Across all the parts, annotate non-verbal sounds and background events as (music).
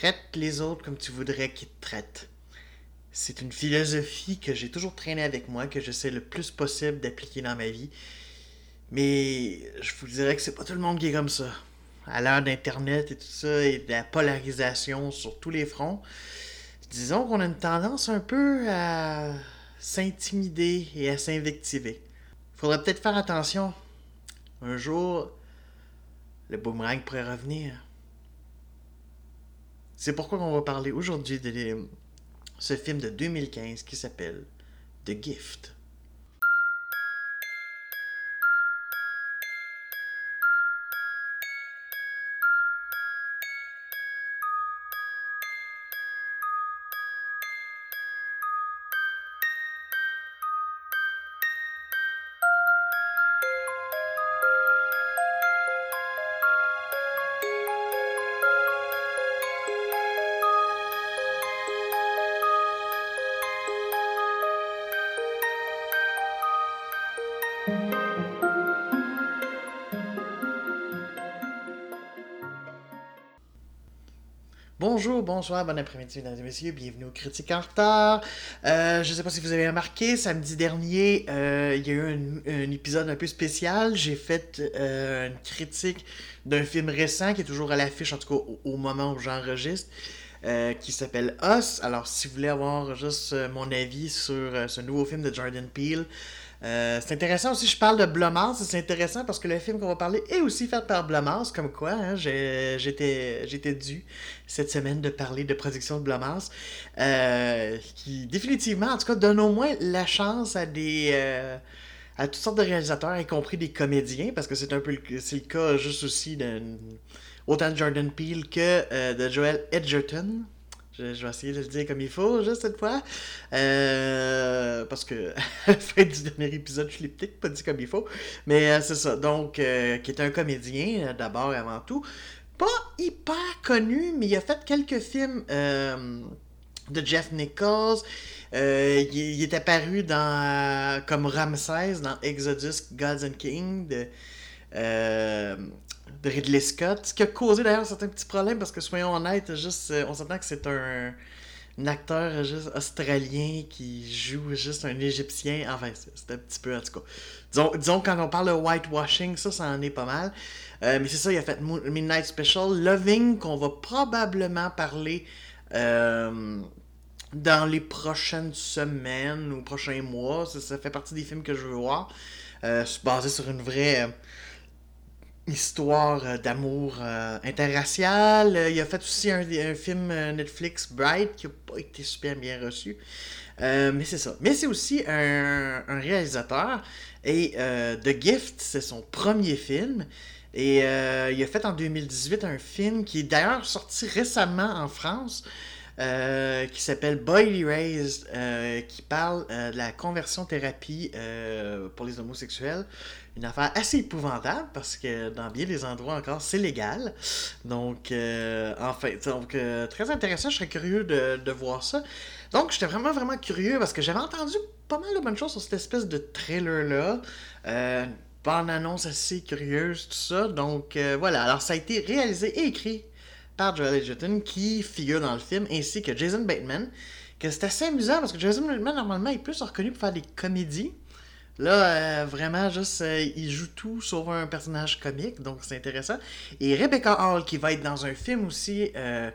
Traite les autres comme tu voudrais qu'ils te traitent. C'est une philosophie que j'ai toujours traînée avec moi, que j'essaie le plus possible d'appliquer dans ma vie. Mais je vous dirais que c'est pas tout le monde qui est comme ça. À l'heure d'Internet et tout ça, et de la polarisation sur tous les fronts, disons qu'on a une tendance un peu à s'intimider et à s'invectiver. Faudrait peut-être faire attention. Un jour, le boomerang pourrait revenir. C'est pourquoi on va parler aujourd'hui de ce film de 2015 qui s'appelle The Gift. Bonjour, bonsoir, bon après-midi, mesdames et messieurs, bienvenue au Critique en retard. Euh, je ne sais pas si vous avez remarqué, samedi dernier, euh, il y a eu un, épisode un peu spécial. J'ai fait euh, une critique d'un film récent qui est toujours à l'affiche, en tout cas au, moment où j'enregistre, qui s'appelle Us. Alors, si vous voulez avoir juste mon avis sur ce nouveau film de Jordan Peele, euh, c'est intéressant aussi, je parle de Blumhouse, c'est intéressant parce que le film qu'on va parler est aussi fait par Blumhouse, comme quoi hein, j'étais dû cette semaine de parler de production de Blumhouse, euh, qui définitivement, en tout cas, donne au moins la chance à des... Euh, à toutes sortes de réalisateurs, y compris des comédiens, parce que c'est un peu le, le cas juste aussi de, autant de Jordan Peele que de Joel Edgerton, je, vais essayer de le dire comme il faut, juste cette fois. Euh, parce que à la (laughs) fin du dernier épisode, je l'ai peut-être pas dit comme il faut. Mais euh, c'est ça. Donc, euh, qui est un comédien, d'abord et avant tout. Pas hyper connu, mais il a fait quelques films de Jeff Nichols. il, est apparu dans, comme Ramsès dans Exodus Gods and Kings de, de Ridley Scott, ce qui a causé d'ailleurs certains petits problèmes parce que soyons honnêtes, juste, euh, on s'entend que c'est un, acteur juste australien qui joue juste un égyptien. Enfin, c'est un petit peu en tout cas. Disons, disons quand on parle de whitewashing, ça, ça en est pas mal. Euh, mais c'est ça, il a fait Midnight Special, Loving, qu'on va probablement parler euh, dans les prochaines semaines ou prochains mois. Ça, fait partie des films que je veux voir. basé sur une vraie histoire euh, d'amour euh, interracial. Euh, il a fait aussi un, film Netflix, Bright, qui n'a pas été super bien reçu. mais c'est ça. Mais c'est aussi un, réalisateur. Et The Gift, c'est son premier film. Et il a fait en 2018 un film qui est d'ailleurs sorti récemment en France. Qui s'appelle Boy Raised, qui parle de la conversion thérapie pour les homosexuels une affaire assez épouvantable parce que dans bien des endroits encore, c'est légal. Donc, euh, en fait, donc, euh, très intéressant. Je serais curieux de, voir ça. Donc, j'étais vraiment, vraiment curieux parce que j'avais entendu pas mal de bonnes choses sur cette espèce de trailer-là. Euh, bande-annonce assez curieuse, tout ça. Donc, euh, voilà. Alors, ça a été réalisé et écrit par Joel Edgerton qui figure dans le film, ainsi que Jason Bateman. Que c'est assez amusant parce que Jason Bateman, normalement, est plus reconnu pour faire des comédies. Là, euh, vraiment, juste, euh, il joue tout sauf un personnage comique, donc c'est intéressant. Et Rebecca Hall, qui va être dans un film aussi, euh,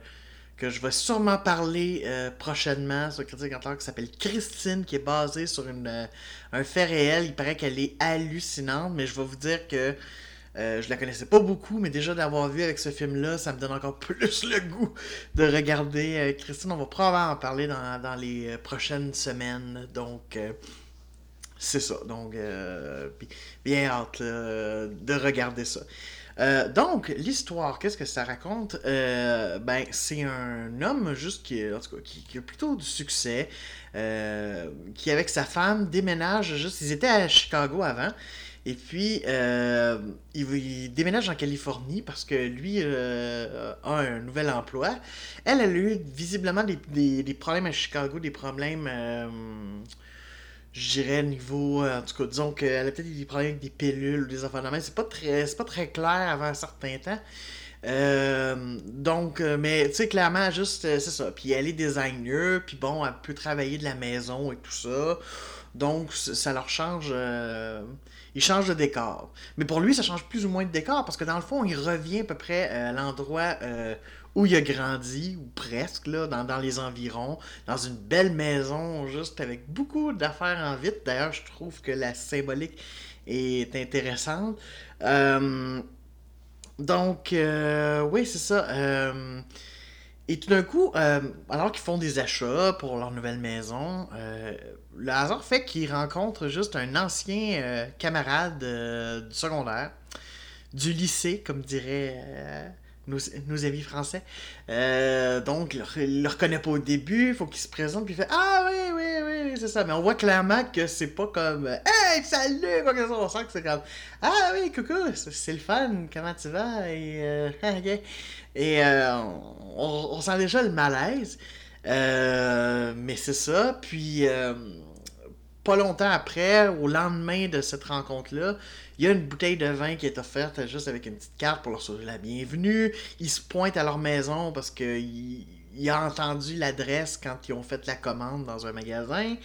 que je vais sûrement parler prochainement sur Critique Antler, qui s'appelle Christine, qui est basée sur un fait réel. Il paraît qu'elle est hallucinante, mais je vais vous dire que je la connaissais pas beaucoup, mais déjà d'avoir vu avec ce film-là, ça me donne encore (laughs) plus le goût de regarder Christine. On va probablement en parler dans, les prochaines semaines. Donc, c'est ça. Donc, euh, bien hâte de regarder ça. Euh, donc, l'histoire, qu'est-ce que ça raconte? Euh, Ben, c'est un homme juste qui, en tout cas, qui, a plutôt du succès, qui avec sa femme déménage juste. Ils étaient à Chicago avant. Et puis, il, déménage en Californie parce que lui a un nouvel emploi. Elle, elle a eu visiblement des, des problèmes à Chicago, des problèmes je dirais niveau euh, en tout cas disons qu'elle a peut-être des problèmes avec des pilules ou des affaires de c'est pas très pas très clair avant un certain temps Euh, donc, euh, mais tu sais, clairement, juste, euh, c'est ça. Puis elle est designer, puis bon, elle peut travailler de la maison et tout ça. Donc, ça leur change. Il change de décor. Mais pour lui, ça change plus ou moins de décor parce que dans le fond, il revient à peu près à l'endroit où il a grandi, ou presque, là, dans, les environs, dans une belle maison, juste avec beaucoup d'affaires en vite. D'ailleurs, je trouve que la symbolique est intéressante. Euh, donc, euh, oui, c'est ça. Euh, et tout d'un coup, euh, alors qu'ils font des achats pour leur nouvelle maison, le hasard fait qu'ils rencontrent juste un ancien camarade du secondaire, du lycée, comme dirait nos, amis français. donc, il le reconnaît pas au début, faut qu'il se présente, puis il fait Ah oui, oui, oui, c'est ça. Mais on voit clairement que c'est pas comme Hey, salut, quoi que. On sent que c'est comme Ah oui, coucou, c'est le fun, comment tu vas? Et, euh, (laughs) Et euh, on, sent déjà le malaise. Euh, mais c'est ça. Puis, pas longtemps après, au lendemain de cette rencontre-là, il y a une bouteille de vin qui est offerte juste avec une petite carte pour leur souhaiter la bienvenue. Ils se pointent à leur maison parce qu'il il a entendu l'adresse quand ils ont fait la commande dans un magasin.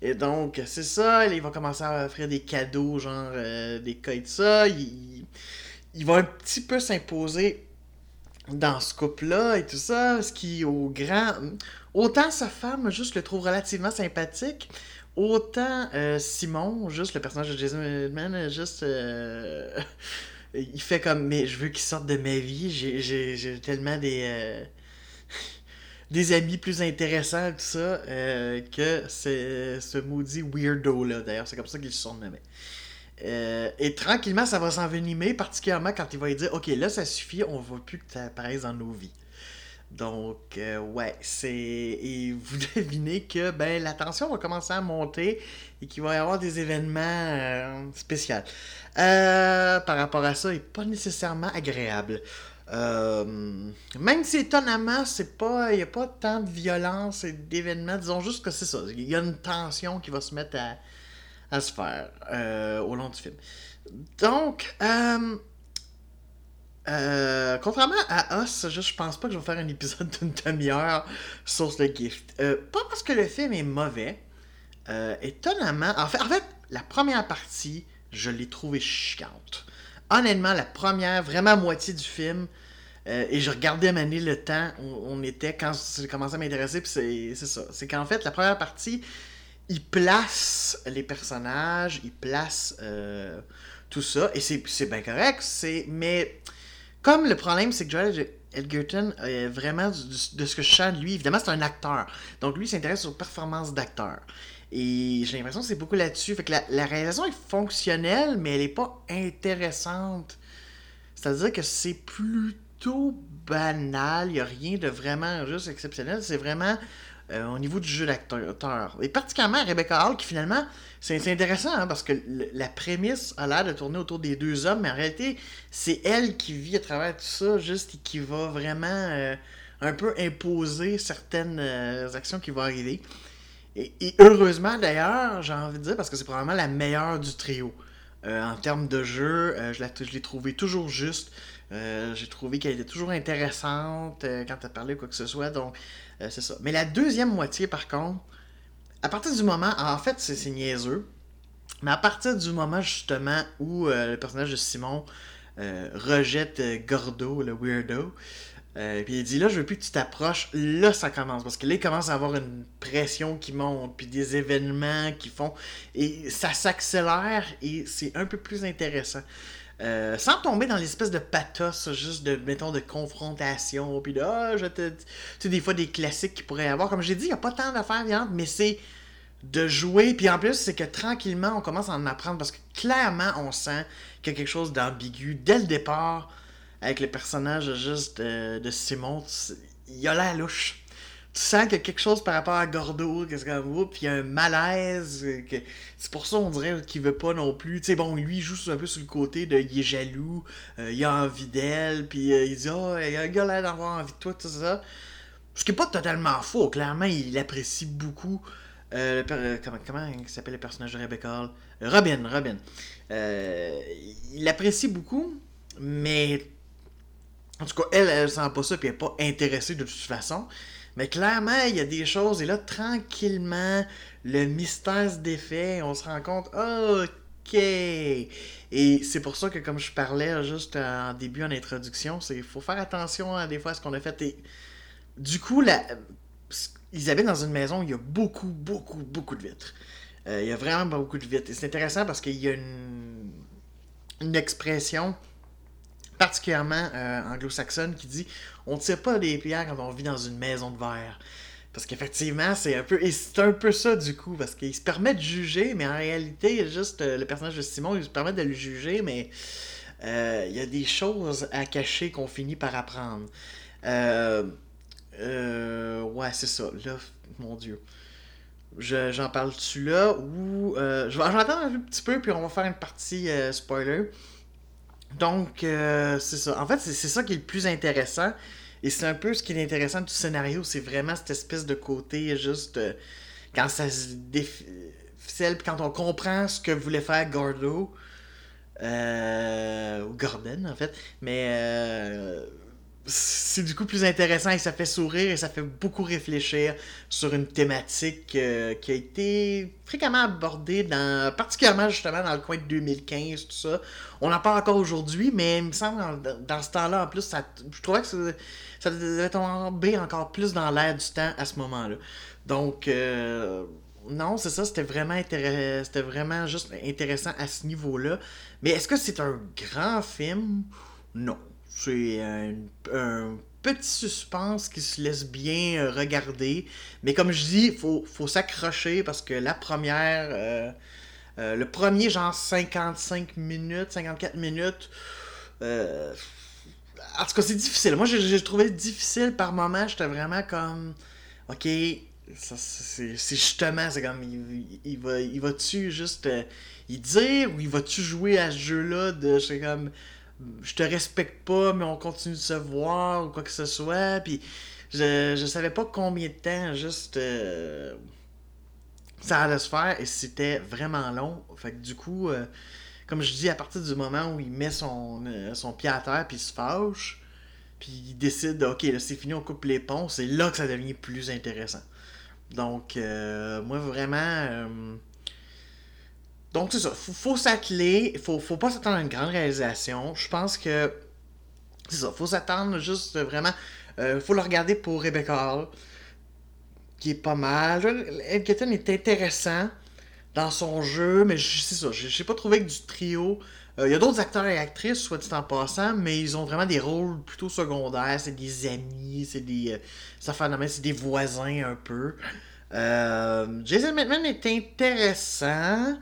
Et donc, c'est ça, il va commencer à offrir des cadeaux, genre euh, des cas de ça. Il, il, va un petit peu s'imposer dans ce couple-là et tout ça, ce qui, au grand. Autant sa femme, juste le trouve relativement sympathique, autant euh, Simon, juste le personnage de Jason Redman, juste. Euh, (laughs) il fait comme, mais je veux qu'il sorte de ma vie, j'ai tellement (laughs) des amis plus intéressants tout ça euh, que ce maudit weirdo-là. D'ailleurs, c'est comme ça qu'il se surnommait. Euh, et tranquillement, ça va s'envenimer, particulièrement quand il va lui dire Ok, là, ça suffit, on veut plus que tu apparaisses dans nos vies. Donc, euh, ouais, c'est. Et vous (laughs) devinez que ben, la tension va commencer à monter et qu'il va y avoir des événements spéciaux. par rapport à ça, et pas nécessairement agréable. Euh, même si étonnamment, c'est pas, il n'y a pas tant de violence et d'événements, disons juste que c'est ça. Il y a une tension qui va se mettre à, se faire euh, au long du film. Donc, euh, contrairement à Us, je, pense pas que je vais faire un épisode (laughs) d'une demi-heure sur ce gift. pas parce que le film est mauvais. étonnamment, en fait, la première partie, je l'ai trouvé chiante honnêtement, la première, vraiment moitié du film, euh, et je regardais Mané le temps où on était quand j'ai commencé à m'intéresser, puis c'est ça. C'est qu'en fait, la première partie, il place les personnages, il place euh, tout ça, et c'est bien correct, mais comme le problème, c'est que Joel Edgerton, est vraiment de ce que je de lui, évidemment, c'est un acteur. Donc lui, s'intéresse aux performances d'acteurs. Et j'ai l'impression que c'est beaucoup là-dessus. Fait que la, réalisation est fonctionnelle, mais elle n'est pas intéressante. C'est-à-dire que c'est plutôt banal. Il n'y a rien de vraiment juste exceptionnel. C'est vraiment euh, au niveau du jeu d'acteur. Et particulièrement Rebecca Hall, qui finalement, c'est intéressant hein, parce que la prémisse a l'air de tourner autour des deux hommes, mais en réalité, c'est elle qui vit à travers tout ça, juste et qui va vraiment euh, un peu imposer certaines euh, actions qui vont arriver. Et, heureusement d'ailleurs, j'ai envie de dire, parce que c'est probablement la meilleure du trio. En termes de jeu, je l'ai trouvée toujours juste. Euh, j'ai trouvé qu'elle était toujours intéressante quand elle parlait quoi que ce soit. Donc, c'est ça. Mais la deuxième moitié, par contre, à partir du moment. En fait, c'est niaiseux. Mais à partir du moment, justement, où le personnage de Simon rejette Gordo, le weirdo, euh, puis il dit là, je veux plus que tu t'approches. Là, ça commence. Parce que là, il commence à avoir une pression qui monte, puis des événements qui font. Et ça s'accélère et c'est un peu plus intéressant. Euh, sans tomber dans l'espèce de pathos, juste de, mettons, de confrontation, puis de, ah, je te. Tu sais, des fois, des classiques qu'il pourrait y avoir. Comme j'ai dit, il n'y a pas tant d'affaires violentes, mais c'est de jouer. Puis en plus, c'est que tranquillement, on commence à en apprendre parce que clairement, on sent qu'il y a quelque chose d'ambigu dès le départ avec le personnage juste de, Simon, il a l'air louche. Tu sens qu'il y a quelque chose par rapport à Gordo, qu'est-ce comme puis il y a un malaise. Que... C'est pour ça on dirait qu'il veut pas non plus. Tu sais, bon, lui il joue un peu sur le côté de il est jaloux, euh, il a envie d'elle, puis euh, il dit oh, il a un gars l'air d'avoir envie de toi, tout ça. Ce qui est pas totalement faux, clairement, il apprécie beaucoup. Euh, comment, comment s'appelle le personnage de Rebecca Robin, Robin. il apprécie beaucoup, mais En tout cas, elle, elle sent pas ça, puis elle est pas intéressée de toute façon. Mais clairement, il y a des choses, et là, tranquillement, le mystère se défait, on se rend compte, ok. Et c'est pour ça que, comme je parlais juste en début, en introduction, c'est faut faire attention à des fois à ce qu'on a fait. Et du coup, la... ils habitent dans une maison où il y a beaucoup, beaucoup, beaucoup de vitres. Euh, il y a vraiment beaucoup de vitres. Et c'est intéressant parce qu'il y a une, une expression particulièrement euh, anglo-saxonne qui dit on ne tire pas des pierres quand on vit dans une maison de verre. Parce qu'effectivement, c'est un peu. C'est un peu ça du coup, parce qu'il se permet de juger, mais en réalité, juste euh, le personnage de Simon, il se permet de le juger, mais euh, il y a des choses à cacher qu'on finit par apprendre. Euh, ouais, c'est ça. Là, mon Dieu. j'en parle-tu là ou. je vais attendre un petit peu, puis on va faire une partie spoiler. Donc, c'est ça. En fait, c'est ça qui est le plus intéressant. Et c'est un peu ce qui est intéressant du scénario, c'est vraiment cette espèce de côté juste euh, quand ça se déficile, quand on comprend ce que voulait faire Gordo, euh, ou Gordon en fait, mais euh, c'est du coup plus intéressant et ça fait sourire et ça fait beaucoup réfléchir sur une thématique euh, qui a été fréquemment abordée, dans, particulièrement justement dans le coin de 2015, tout ça. On en parle encore aujourd'hui, mais il me semble dans, dans ce temps-là, en plus, ça, je trouvais que ça, ça devait tomber encore plus dans l'air du temps à ce moment-là. Donc, euh, non, c'est ça, c'était vraiment, c'était vraiment juste intéressant à ce niveau-là. Mais est-ce que c'est un grand film? Non. C'est un, petit suspense qui se laisse bien euh, regarder. Mais comme je dis, il faut, s'accrocher parce que la première. Euh, euh, le premier, genre 55 minutes, 54 minutes. en tout cas, c'est difficile. Moi, j'ai trouvé difficile par moment. J'étais vraiment comme. Ok, c'est justement, c'est comme. Il, va, il va-tu juste. y dire ou il va-tu jouer à ce jeu-là de. C'est comme je te respecte pas, mais on continue de se voir ou quoi que ce soit. Puis je, je savais pas combien de temps juste euh, ça allait se faire et c'était vraiment long. Fait que du coup, euh, comme je dis, à partir du moment où il met son, euh, pied à terre puis il se fâche, puis il décide, ok, là c'est fini, on coupe les ponts, c'est là que ça devient plus intéressant. Donc, moi vraiment donc, c'est ça. Faut, faut s'atteler. Faut, faut pas s'attendre à une grande réalisation. Je pense que. C'est ça. Faut s'attendre juste vraiment. Euh, faut le regarder pour Rebecca Hall. Qui est pas mal. Elketon est intéressant dans son jeu, mais c'est ça. J'ai pas trouvé que du trio. Euh, il y a d'autres acteurs et actrices, soit dit en passant, mais ils ont vraiment des rôles plutôt secondaires. C'est des amis, c'est des. Euh, ça c'est des voisins un peu. Jason Bateman est intéressant.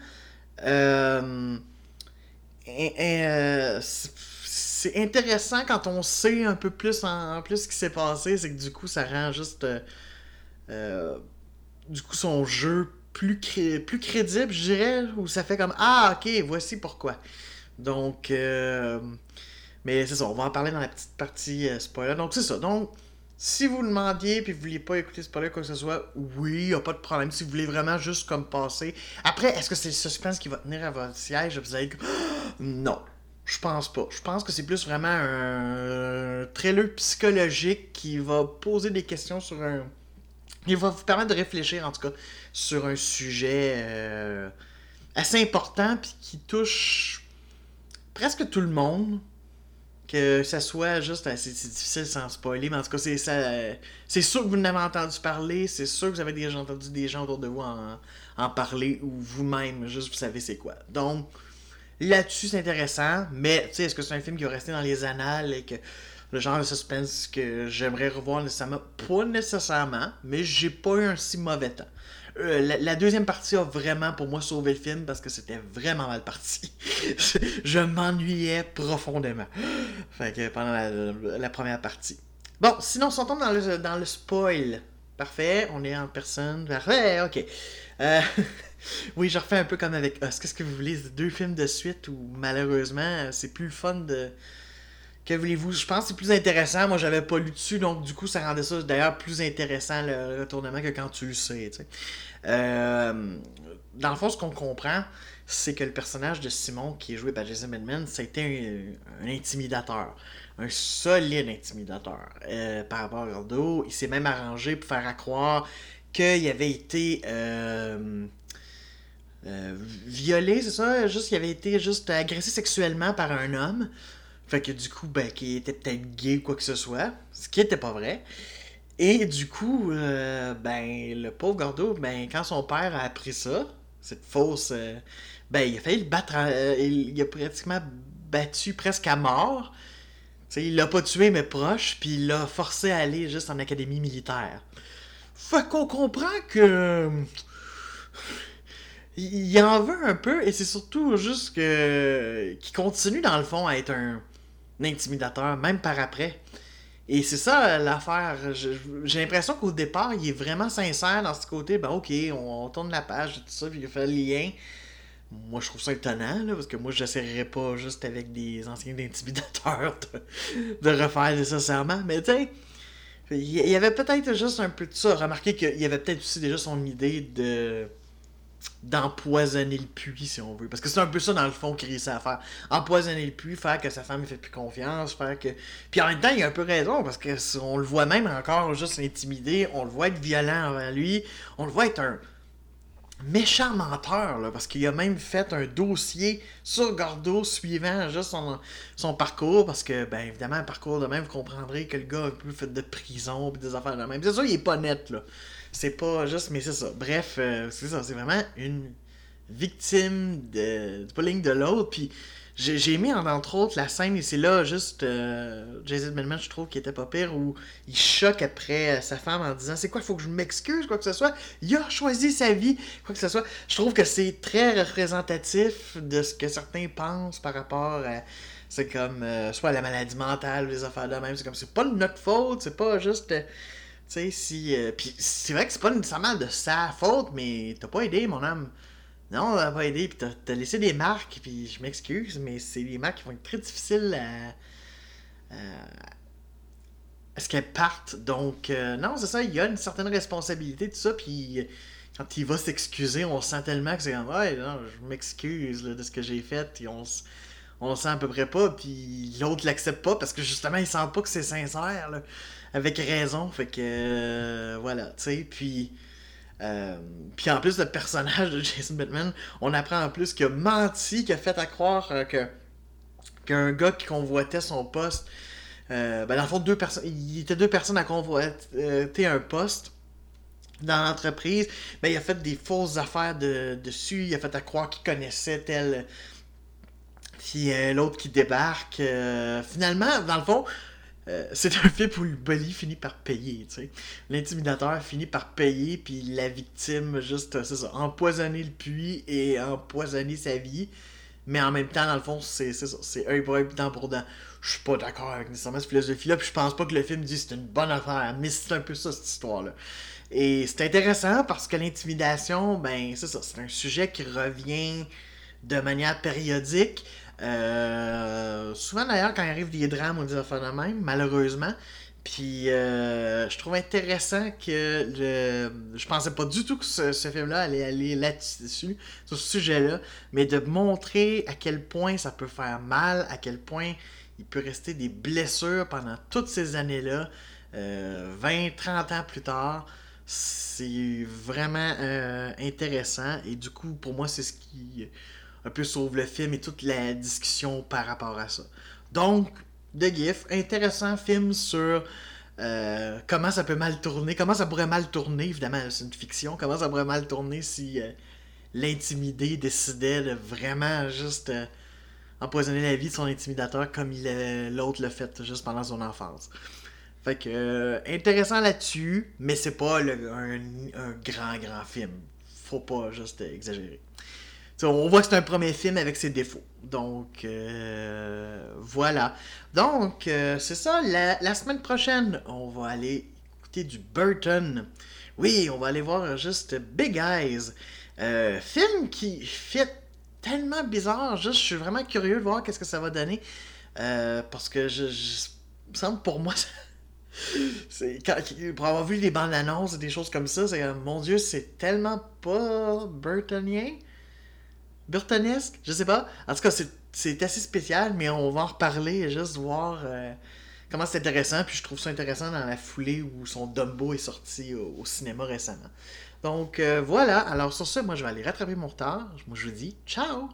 Euh, euh, c'est intéressant quand on sait un peu plus en, plus ce qui s'est passé, c'est que du coup ça rend juste euh, du coup son jeu plus, plus crédible, je dirais, où ça fait comme Ah ok, voici pourquoi. Donc mais c'est ça, on va en parler dans la petite partie spoiler. Donc c'est ça. Donc si vous le demandiez puis vous vouliez pas écouter spoiler quoi que ce soit, oui, y a pas de problème. Si vous voulez vraiment juste comme passer. Après, est-ce que c'est le suspense qui va tenir à votre siège? Vous allez (gasps) non, je pense pas. Je pense que c'est plus vraiment un trailer psychologique qui va poser des questions sur un. Il va vous permettre de réfléchir en tout cas sur un sujet euh, assez important puis qui touche presque tout le monde que ça soit juste c'est difficile sans spoiler mais en tout cas c'est c'est sûr que vous n'avez entendu parler c'est sûr que vous avez déjà entendu des gens autour de vous en, parler ou vous-même juste vous savez c'est quoi. Donc là-dessus c'est intéressant mais tu sais est-ce que c'est un film qui va rester dans les annales et que le genre de suspense que j'aimerais revoir nécessairement pas nécessairement mais j'ai pas eu un si mauvais temps euh, la, deuxième partie a vraiment pour moi sauvé le film parce que c'était vraiment mal parti. (laughs) je, m'ennuyais profondément. Fait que pendant la, première partie. Bon, sinon, on tombe dans le, dans le spoil. Parfait, on est en personne. Parfait, ok. Euh, (laughs) oui, je refais un peu comme avec Us. Qu'est-ce que vous voulez? Deux films de suite où malheureusement c'est plus fun de que voulez-vous? Je pense que c'est plus intéressant. Moi, j'avais pas lu dessus, donc du coup, ça rendait ça d'ailleurs plus intéressant le retournement que quand tu le sais. Euh, dans le fond, ce qu'on comprend, c'est que le personnage de Simon, qui est joué par Jason Bateman, a été un, intimidateur. un solide intimidateur euh, par rapport à Gordo. Il s'est même arrangé pour faire croire qu'il avait été euh, violé, c'est ça? Juste qu'il avait été juste agressé sexuellement par un homme. Fait que du coup, ben, qu'il était peut-être gay ou quoi que ce soit. Ce qui était pas vrai. Et du coup, ben, le pauvre Gordo, ben, quand son père a appris ça, cette fausse. ben, il a failli le battre. il, a pratiquement battu presque à mort. T'sais, il l'a pas tué, mais proche, puis il l'a forcé à aller juste en académie militaire. Fait qu'on comprend que. Il en veut un peu, et c'est surtout juste que. qu'il continue dans le fond à être un, intimidateur, même par après. Et c'est ça l'affaire. J'ai l'impression qu'au départ, il est vraiment sincère dans ce côté. Ben ok, on, tourne la page, tout ça, puis il fait le lien moi je trouve ça étonnant là, parce que moi j'essaierais pas juste avec des anciens intimidateurs de, refaire nécessairement mais tu il y avait peut-être juste un peu de ça remarquez qu'il y avait peut-être aussi déjà son idée de d'empoisonner le puits si on veut. Parce que c'est un peu ça dans le fond qu'il réussit à faire. Empoisonner le puits faire que sa femme ne fait plus confiance faire que puis en même temps il a un peu raison parce que on le voit même encore juste l'intimider on le voit être violent envers lui on le voit être un méchant menteur, là, parce qu'il a même fait un dossier sur Gordo suivant juste son, parcours, parce que, ben évidemment, un parcours de même, vous comprendrez que le gars a peu fait de prison, et des affaires de même. C'est ça, il est pas net, là. C'est pas juste, mais c'est ça. Bref, euh, c'est ça, c'est vraiment une victime de, du de l'autre, puis j'ai aimé entre autres la scène et c'est là juste euh, Jason Bateman je trouve qu'il était pas pire où il choque après euh, sa femme en disant c'est quoi faut que je m'excuse quoi que ce soit. Il a choisi sa vie quoi que ce soit. Je trouve que c'est très représentatif de ce que certains pensent par rapport à c'est comme euh, soit la maladie mentale les affaires de même. C'est comme c'est pas notre faute c'est pas juste tu sais si puis c'est vrai que c'est pas nécessairement de sa faute mais t'as pas aidé mon âme non, ça n'a pas aidé. Puis t'as, laissé des marques, puis je m'excuse, mais c'est des marques qui vont être très difficiles à. à, ce qu'elles partent. Donc, euh, non, c'est ça, il y a une certaine responsabilité de ça, puis quand il va s'excuser, on sent tellement que c'est comme, ouais, non, je m'excuse de ce que j'ai fait, et on, on le sent à peu près pas, puis l'autre l'accepte pas parce que justement, il sent pas que c'est sincère, là, avec raison. Fait que, euh, voilà, tu sais, puis euh, puis en plus, le personnage de Jason Bateman, on apprend en plus qu'il a menti, qu'il a fait à croire euh, que qu'un gars qui convoitait son poste, euh, ben dans le fond, deux personnes, il était deux personnes à convoiter un poste dans l'entreprise, ben il a fait des fausses affaires de, dessus, il a fait à croire qu'il connaissait tel puis l'autre qui débarque. finalement, dans le fond, euh, c'est un film où le bully finit par payer, tu sais. L'intimidateur finit par payer, puis la victime, juste, c'est ça, empoisonner le puits et empoisonner sa vie. Mais en même temps, dans le fond, c'est ça, c'est un pour un, temps pour dent. Je suis pas d'accord avec nécessairement cette philosophie-là, puis je pense pas que le film dit c'est une bonne affaire, mais c'est un peu ça, cette histoire-là. Et c'est intéressant parce que l'intimidation, ben, c'est ça, c'est un sujet qui revient de manière périodique. Euh, souvent d'ailleurs, quand il arrive des drames, on dit affaires de même, malheureusement. Puis euh, je trouve intéressant que le... je pensais pas du tout que ce, film-là allait aller là-dessus, sur ce sujet-là, mais de montrer à quel point ça peut faire mal, à quel point il peut rester des blessures pendant toutes ces années-là, 20, euh, 30 ans plus tard. C'est vraiment intéressant et du coup, pour moi, c'est ce qui un peu sauve le film et toute la discussion par rapport à ça. Donc, The Gift, intéressant film sur euh, comment ça peut mal tourner, comment ça pourrait mal tourner, évidemment, c'est une fiction, comment ça pourrait mal tourner si euh, l'intimidé décidait de vraiment juste euh, empoisonner la vie de son intimidateur comme l'autre l'a fait juste pendant son enfance. Fait que, intéressant là-dessus, mais c'est pas un, un grand, grand film. Faut pas juste exagérer on voit que c'est un premier film avec ses défauts. Donc, euh, voilà. Donc, euh, c'est ça. La, semaine prochaine, on va aller écouter du Burton. Oui, on va aller voir juste Big Eyes. Euh, film qui fait tellement bizarre. Juste, je suis vraiment curieux de voir qu'est-ce que ça va donner. parce que je, je semble pour moi, (laughs) c'est pour avoir vu les bandes annonces et des choses comme ça, c'est mon Dieu, c'est tellement pas Burtonien. Burtonesque, je sais pas. En tout cas, c'est assez spécial, mais on va en reparler, juste voir euh, comment c'est intéressant. Puis je trouve ça intéressant dans la foulée où son Dumbo est sorti au, cinéma récemment. Donc euh, voilà, alors sur ce, moi je vais aller rattraper mon retard. Moi je vous dis ciao!